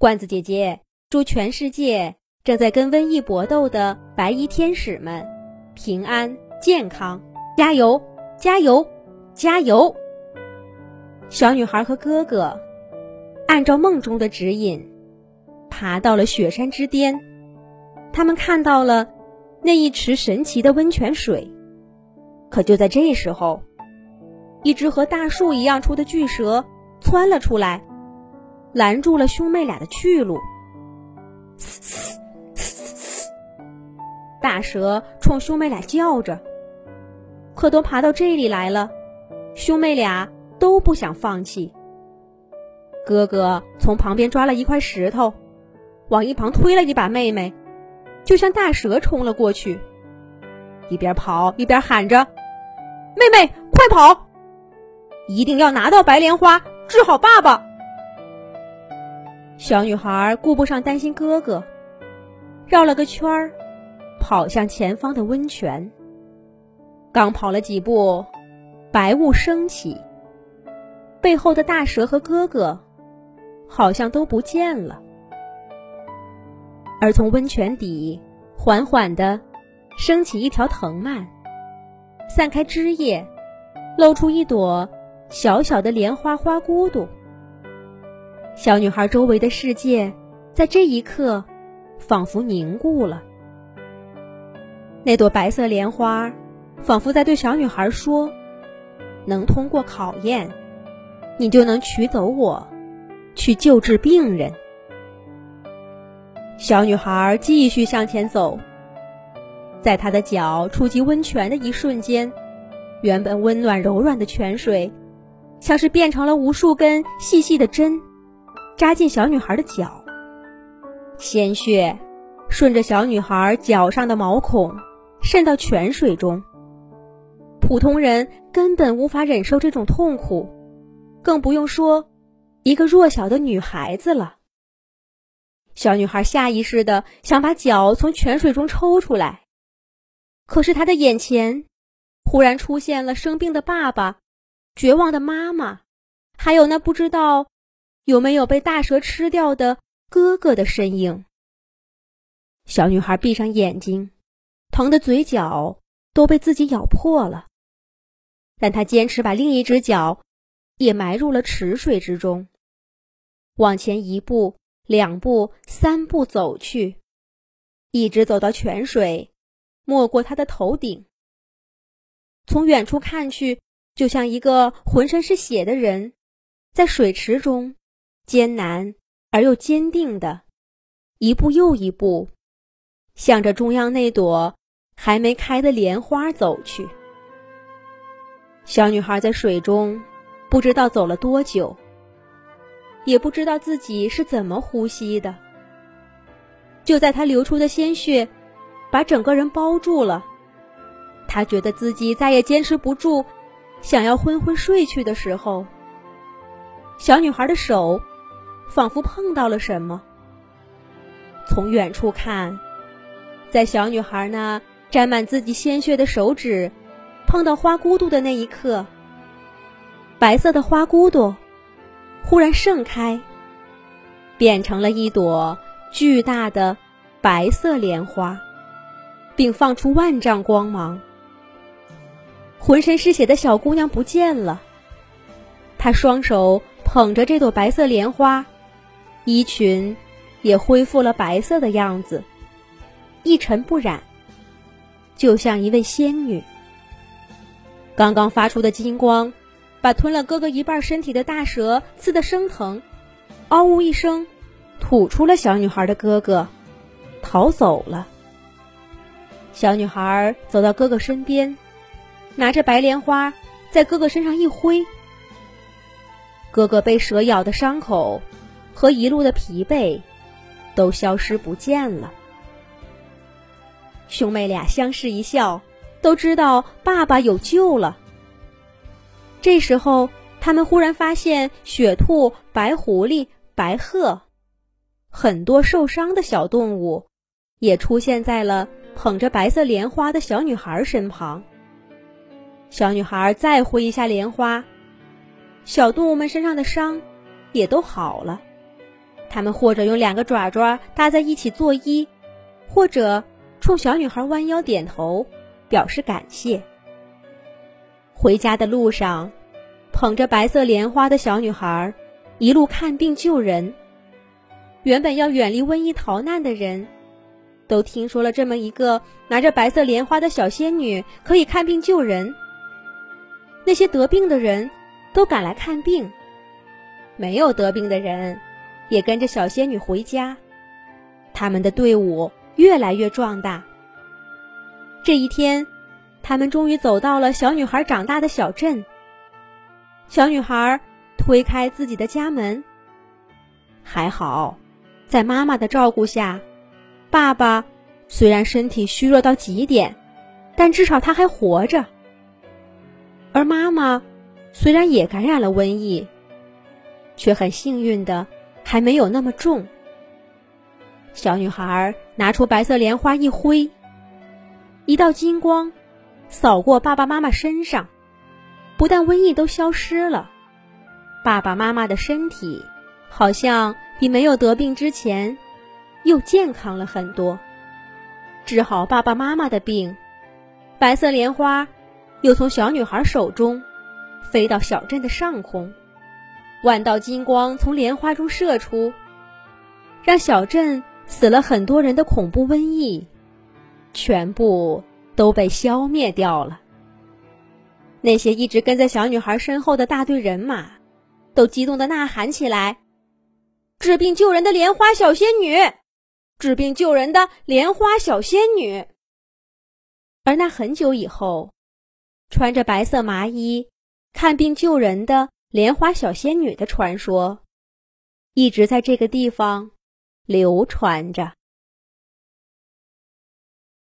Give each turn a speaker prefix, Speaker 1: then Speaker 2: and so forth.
Speaker 1: 罐子姐姐祝全世界正在跟瘟疫搏斗的白衣天使们平安健康，加油，加油，加油！小女孩和哥哥按照梦中的指引，爬到了雪山之巅。他们看到了那一池神奇的温泉水。可就在这时候，一只和大树一样粗的巨蛇窜了出来。拦住了兄妹俩的去路。大蛇冲兄妹俩叫着。可都爬到这里来了，兄妹俩都不想放弃。哥哥从旁边抓了一块石头，往一旁推了一把妹妹，就向大蛇冲了过去。一边跑一边喊着：“妹妹，快跑！一定要拿到白莲花，治好爸爸！”小女孩顾不上担心哥哥，绕了个圈儿，跑向前方的温泉。刚跑了几步，白雾升起，背后的大蛇和哥哥好像都不见了。而从温泉底缓缓地升起一条藤蔓，散开枝叶，露出一朵小小的莲花花骨朵。小女孩周围的世界，在这一刻，仿佛凝固了。那朵白色莲花，仿佛在对小女孩说：“能通过考验，你就能取走我，去救治病人。”小女孩继续向前走，在她的脚触及温泉的一瞬间，原本温暖柔软的泉水，像是变成了无数根细细的针。扎进小女孩的脚，鲜血顺着小女孩脚上的毛孔渗到泉水中。普通人根本无法忍受这种痛苦，更不用说一个弱小的女孩子了。小女孩下意识的想把脚从泉水中抽出来，可是她的眼前忽然出现了生病的爸爸、绝望的妈妈，还有那不知道。有没有被大蛇吃掉的哥哥的身影？小女孩闭上眼睛，疼的嘴角都被自己咬破了。但她坚持把另一只脚也埋入了池水之中，往前一步、两步、三步走去，一直走到泉水没过她的头顶。从远处看去，就像一个浑身是血的人在水池中。艰难而又坚定的，一步又一步，向着中央那朵还没开的莲花走去。小女孩在水中不知道走了多久，也不知道自己是怎么呼吸的。就在她流出的鲜血把整个人包住了，她觉得自己再也坚持不住，想要昏昏睡去的时候，小女孩的手。仿佛碰到了什么。从远处看，在小女孩那沾满自己鲜血的手指碰到花骨朵的那一刻，白色的花骨朵忽然盛开，变成了一朵巨大的白色莲花，并放出万丈光芒。浑身是血的小姑娘不见了，她双手捧着这朵白色莲花。衣裙也恢复了白色的样子，一尘不染，就像一位仙女。刚刚发出的金光，把吞了哥哥一半身体的大蛇刺得生疼，嗷呜一声，吐出了小女孩的哥哥，逃走了。小女孩走到哥哥身边，拿着白莲花在哥哥身上一挥，哥哥被蛇咬的伤口。和一路的疲惫都消失不见了。兄妹俩相视一笑，都知道爸爸有救了。这时候，他们忽然发现雪兔、白狐狸、白鹤，很多受伤的小动物，也出现在了捧着白色莲花的小女孩身旁。小女孩再挥一下莲花，小动物们身上的伤也都好了。他们或者用两个爪爪搭在一起作揖，或者冲小女孩弯腰点头，表示感谢。回家的路上，捧着白色莲花的小女孩一路看病救人。原本要远离瘟疫逃难的人，都听说了这么一个拿着白色莲花的小仙女可以看病救人。那些得病的人都赶来看病，没有得病的人。也跟着小仙女回家，他们的队伍越来越壮大。这一天，他们终于走到了小女孩长大的小镇。小女孩推开自己的家门，还好，在妈妈的照顾下，爸爸虽然身体虚弱到极点，但至少他还活着。而妈妈虽然也感染了瘟疫，却很幸运的。还没有那么重。小女孩拿出白色莲花一挥，一道金光扫过爸爸妈妈身上，不但瘟疫都消失了，爸爸妈妈的身体好像比没有得病之前又健康了很多。治好爸爸妈妈的病，白色莲花又从小女孩手中飞到小镇的上空。万道金光从莲花中射出，让小镇死了很多人的恐怖瘟疫，全部都被消灭掉了。那些一直跟在小女孩身后的大队人马，都激动的呐喊起来：“治病救人的莲花小仙女，治病救人的莲花小仙女。”而那很久以后，穿着白色麻衣看病救人的。莲花小仙女的传说，一直在这个地方流传着。